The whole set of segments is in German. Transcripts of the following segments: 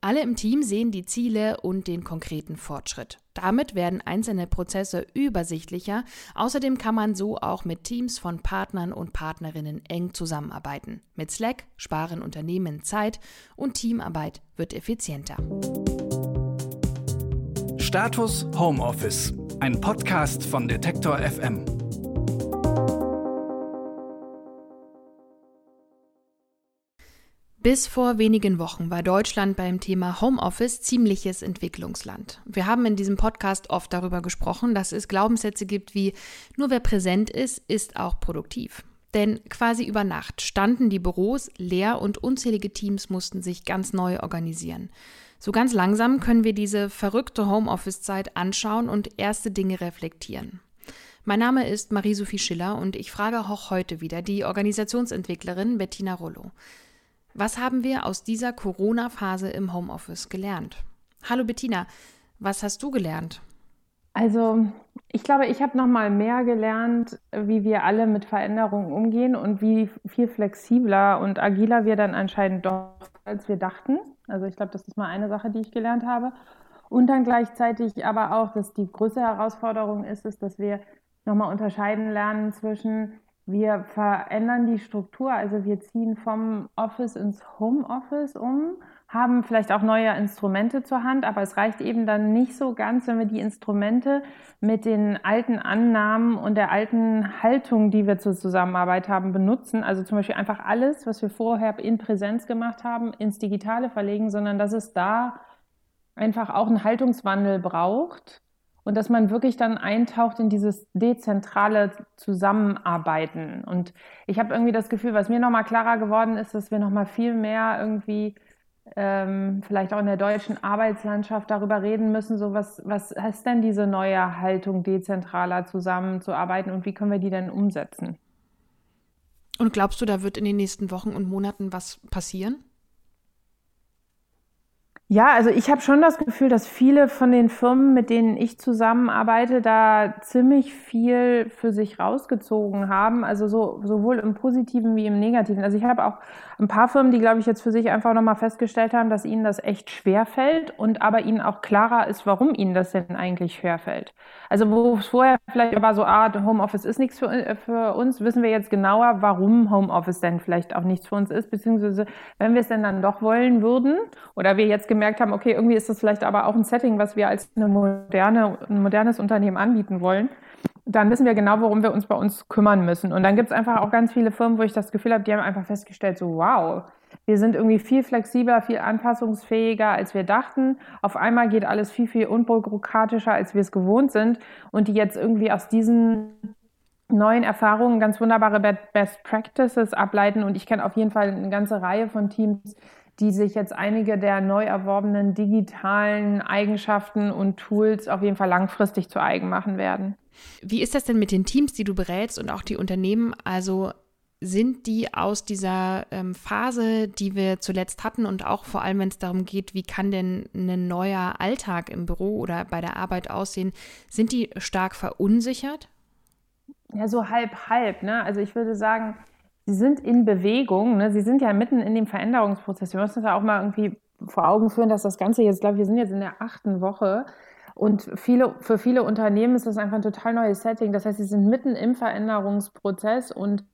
Alle im Team sehen die Ziele und den konkreten Fortschritt. Damit werden einzelne Prozesse übersichtlicher. Außerdem kann man so auch mit Teams von Partnern und Partnerinnen eng zusammenarbeiten. Mit Slack sparen Unternehmen Zeit und Teamarbeit wird effizienter. Status Homeoffice, ein Podcast von Detektor FM. Bis vor wenigen Wochen war Deutschland beim Thema Homeoffice ziemliches Entwicklungsland. Wir haben in diesem Podcast oft darüber gesprochen, dass es Glaubenssätze gibt wie nur wer präsent ist, ist auch produktiv. Denn quasi über Nacht standen die Büros leer und unzählige Teams mussten sich ganz neu organisieren. So ganz langsam können wir diese verrückte Homeoffice-Zeit anschauen und erste Dinge reflektieren. Mein Name ist Marie-Sophie Schiller und ich frage auch heute wieder die Organisationsentwicklerin Bettina Rollo. Was haben wir aus dieser Corona-Phase im Homeoffice gelernt? Hallo Bettina, was hast du gelernt? Also, ich glaube, ich habe noch mal mehr gelernt, wie wir alle mit Veränderungen umgehen und wie viel flexibler und agiler wir dann anscheinend doch, als wir dachten. Also, ich glaube, das ist mal eine Sache, die ich gelernt habe. Und dann gleichzeitig aber auch, dass die größte Herausforderung ist, ist, dass wir noch mal unterscheiden lernen zwischen wir verändern die Struktur, also wir ziehen vom Office ins Homeoffice um, haben vielleicht auch neue Instrumente zur Hand, aber es reicht eben dann nicht so ganz, wenn wir die Instrumente mit den alten Annahmen und der alten Haltung, die wir zur Zusammenarbeit haben, benutzen. Also zum Beispiel einfach alles, was wir vorher in Präsenz gemacht haben, ins Digitale verlegen, sondern dass es da einfach auch einen Haltungswandel braucht und dass man wirklich dann eintaucht in dieses dezentrale Zusammenarbeiten. Und ich habe irgendwie das Gefühl, was mir nochmal klarer geworden ist, dass wir nochmal viel mehr irgendwie ähm, vielleicht auch in der deutschen Arbeitslandschaft darüber reden müssen, so was, was heißt denn diese neue Haltung, dezentraler zusammenzuarbeiten und wie können wir die denn umsetzen? Und glaubst du, da wird in den nächsten Wochen und Monaten was passieren? Ja, also ich habe schon das Gefühl, dass viele von den Firmen, mit denen ich zusammenarbeite, da ziemlich viel für sich rausgezogen haben. Also so, sowohl im Positiven wie im Negativen. Also ich habe auch ein paar Firmen, die, glaube ich, jetzt für sich einfach nochmal festgestellt haben, dass ihnen das echt schwer fällt und aber ihnen auch klarer ist, warum ihnen das denn eigentlich schwer fällt. Also wo es vorher vielleicht war so, ah, Homeoffice ist nichts für, äh, für uns, wissen wir jetzt genauer, warum Homeoffice denn vielleicht auch nichts für uns ist, beziehungsweise wenn wir es denn dann doch wollen würden oder wir jetzt gemerkt haben, okay, irgendwie ist das vielleicht aber auch ein Setting, was wir als eine moderne, ein modernes Unternehmen anbieten wollen, dann wissen wir genau, worum wir uns bei uns kümmern müssen. Und dann gibt es einfach auch ganz viele Firmen, wo ich das Gefühl habe, die haben einfach festgestellt, so wow, wir sind irgendwie viel flexibler, viel anpassungsfähiger, als wir dachten. Auf einmal geht alles viel, viel unbürokratischer, als wir es gewohnt sind. Und die jetzt irgendwie aus diesen neuen Erfahrungen ganz wunderbare Best Practices ableiten. Und ich kenne auf jeden Fall eine ganze Reihe von Teams, die sich jetzt einige der neu erworbenen digitalen Eigenschaften und Tools auf jeden Fall langfristig zu eigen machen werden. Wie ist das denn mit den Teams, die du berätst und auch die Unternehmen? Also sind die aus dieser ähm, Phase, die wir zuletzt hatten und auch vor allem, wenn es darum geht, wie kann denn ein neuer Alltag im Büro oder bei der Arbeit aussehen, sind die stark verunsichert? Ja, so halb, halb. Ne? Also ich würde sagen, sie sind in Bewegung, ne? sie sind ja mitten in dem Veränderungsprozess. Wir müssen uns ja auch mal irgendwie vor Augen führen, dass das Ganze jetzt, glaube ich, wir sind jetzt in der achten Woche. Und viele, für viele Unternehmen ist das einfach ein total neues Setting. Das heißt, sie sind mitten im Veränderungsprozess und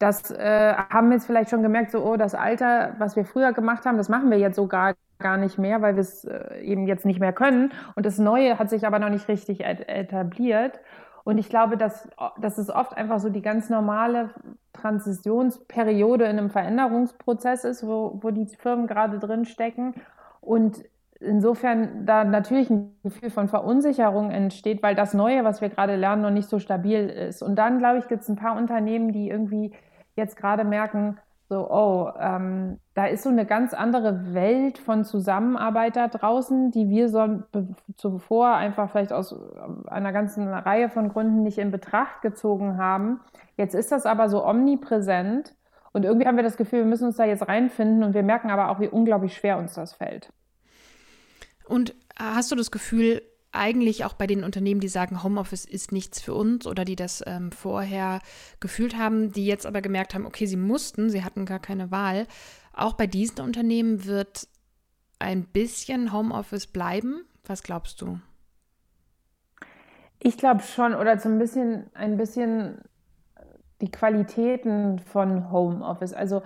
das äh, haben jetzt vielleicht schon gemerkt, so, oh, das Alter, was wir früher gemacht haben, das machen wir jetzt sogar gar nicht mehr, weil wir es äh, eben jetzt nicht mehr können. Und das Neue hat sich aber noch nicht richtig etabliert. Und ich glaube, dass, dass es oft einfach so die ganz normale Transitionsperiode in einem Veränderungsprozess ist, wo, wo die Firmen gerade drin stecken. Und insofern da natürlich ein Gefühl von Verunsicherung entsteht, weil das Neue, was wir gerade lernen, noch nicht so stabil ist. Und dann, glaube ich, gibt es ein paar Unternehmen, die irgendwie jetzt gerade merken, so, oh, ähm, da ist so eine ganz andere Welt von Zusammenarbeit da draußen, die wir so zuvor einfach vielleicht aus ähm, einer ganzen Reihe von Gründen nicht in Betracht gezogen haben. Jetzt ist das aber so omnipräsent und irgendwie haben wir das Gefühl, wir müssen uns da jetzt reinfinden und wir merken aber auch, wie unglaublich schwer uns das fällt. Und hast du das Gefühl, eigentlich auch bei den Unternehmen, die sagen, Homeoffice ist nichts für uns oder die das ähm, vorher gefühlt haben, die jetzt aber gemerkt haben, okay, sie mussten, sie hatten gar keine Wahl. Auch bei diesen Unternehmen wird ein bisschen Homeoffice bleiben. Was glaubst du? Ich glaube schon, oder so ein bisschen, ein bisschen die Qualitäten von Homeoffice. Also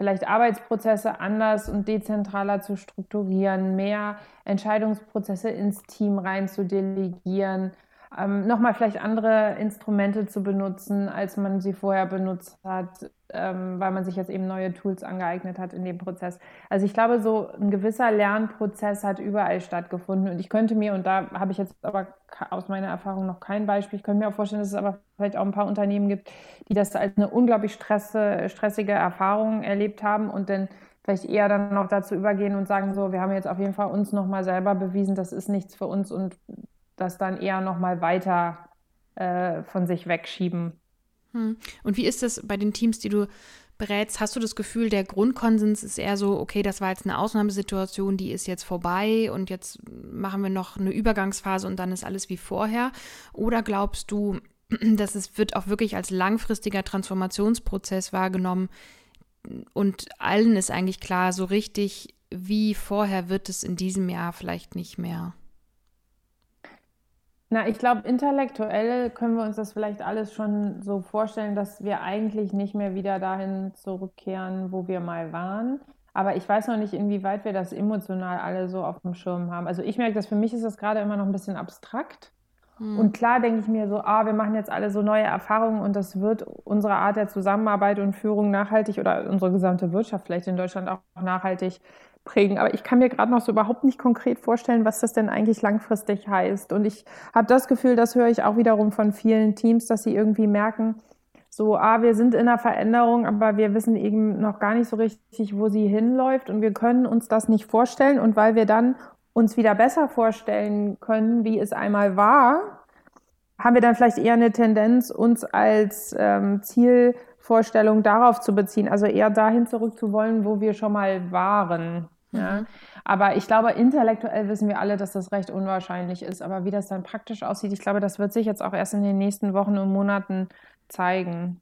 vielleicht Arbeitsprozesse anders und dezentraler zu strukturieren, mehr Entscheidungsprozesse ins Team rein zu delegieren, ähm, nochmal vielleicht andere Instrumente zu benutzen, als man sie vorher benutzt hat, ähm, weil man sich jetzt eben neue Tools angeeignet hat in dem Prozess. Also ich glaube, so ein gewisser Lernprozess hat überall stattgefunden und ich könnte mir, und da habe ich jetzt aber aus meiner Erfahrung noch kein Beispiel, ich könnte mir auch vorstellen, dass es aber vielleicht auch ein paar Unternehmen gibt, die das als eine unglaublich stresse, stressige Erfahrung erlebt haben und dann vielleicht eher dann noch dazu übergehen und sagen, so, wir haben jetzt auf jeden Fall uns nochmal selber bewiesen, das ist nichts für uns und das dann eher nochmal weiter äh, von sich wegschieben. Hm. Und wie ist das bei den Teams, die du berätst? Hast du das Gefühl, der Grundkonsens ist eher so, okay, das war jetzt eine Ausnahmesituation, die ist jetzt vorbei und jetzt machen wir noch eine Übergangsphase und dann ist alles wie vorher? Oder glaubst du, dass es wird auch wirklich als langfristiger Transformationsprozess wahrgenommen und allen ist eigentlich klar, so richtig wie vorher wird es in diesem Jahr vielleicht nicht mehr? Na, ich glaube, intellektuell können wir uns das vielleicht alles schon so vorstellen, dass wir eigentlich nicht mehr wieder dahin zurückkehren, wo wir mal waren. Aber ich weiß noch nicht, inwieweit wir das emotional alle so auf dem Schirm haben. Also ich merke, dass für mich ist das gerade immer noch ein bisschen abstrakt. Hm. Und klar denke ich mir so, ah, wir machen jetzt alle so neue Erfahrungen und das wird unsere Art der Zusammenarbeit und Führung nachhaltig oder unsere gesamte Wirtschaft vielleicht in Deutschland auch nachhaltig prägen. Aber ich kann mir gerade noch so überhaupt nicht konkret vorstellen, was das denn eigentlich langfristig heißt. Und ich habe das Gefühl, das höre ich auch wiederum von vielen Teams, dass sie irgendwie merken, so, ah, wir sind in einer Veränderung, aber wir wissen eben noch gar nicht so richtig, wo sie hinläuft und wir können uns das nicht vorstellen. Und weil wir dann uns wieder besser vorstellen können, wie es einmal war, haben wir dann vielleicht eher eine Tendenz, uns als ähm, Zielvorstellung darauf zu beziehen, also eher dahin zurück zu wollen, wo wir schon mal waren. Ja. Mhm. Aber ich glaube, intellektuell wissen wir alle, dass das recht unwahrscheinlich ist. Aber wie das dann praktisch aussieht, ich glaube, das wird sich jetzt auch erst in den nächsten Wochen und Monaten zeigen.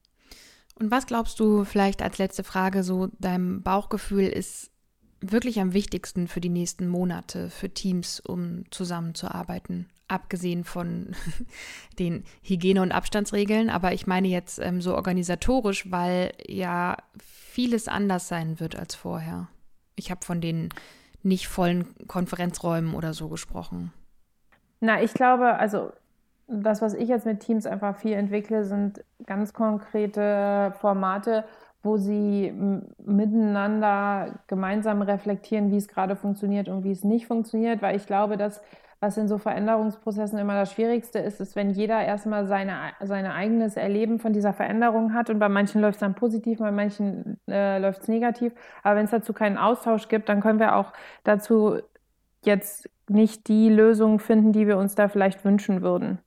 Und was glaubst du vielleicht als letzte Frage, so deinem Bauchgefühl ist wirklich am wichtigsten für die nächsten Monate, für Teams, um zusammenzuarbeiten? Abgesehen von den Hygiene- und Abstandsregeln, aber ich meine jetzt ähm, so organisatorisch, weil ja vieles anders sein wird als vorher. Ich habe von den nicht vollen Konferenzräumen oder so gesprochen. Na, ich glaube, also das, was ich jetzt mit Teams einfach viel entwickle, sind ganz konkrete Formate, wo sie miteinander gemeinsam reflektieren, wie es gerade funktioniert und wie es nicht funktioniert, weil ich glaube, dass was in so Veränderungsprozessen immer das Schwierigste ist, ist, wenn jeder erstmal seine, sein eigenes Erleben von dieser Veränderung hat und bei manchen läuft es dann positiv, bei manchen äh, läuft es negativ. Aber wenn es dazu keinen Austausch gibt, dann können wir auch dazu jetzt nicht die Lösung finden, die wir uns da vielleicht wünschen würden.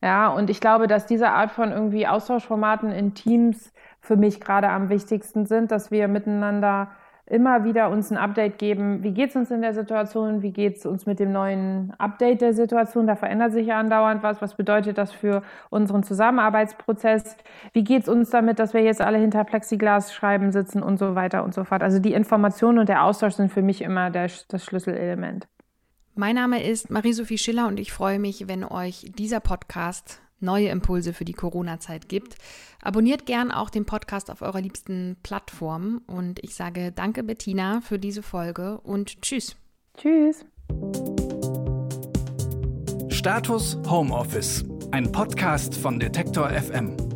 Ja, und ich glaube, dass diese Art von irgendwie Austauschformaten in Teams für mich gerade am wichtigsten sind, dass wir miteinander immer wieder uns ein Update geben, wie geht es uns in der Situation, wie geht es uns mit dem neuen Update der Situation, da verändert sich ja andauernd was, was bedeutet das für unseren Zusammenarbeitsprozess, wie geht es uns damit, dass wir jetzt alle hinter Plexiglasschreiben sitzen und so weiter und so fort. Also die Information und der Austausch sind für mich immer der, das Schlüsselelement. Mein Name ist Marie-Sophie Schiller und ich freue mich, wenn euch dieser Podcast neue Impulse für die Corona-Zeit gibt. Abonniert gern auch den Podcast auf eurer liebsten Plattform und ich sage danke Bettina für diese Folge und tschüss. Tschüss. Status Homeoffice, ein Podcast von Detektor FM.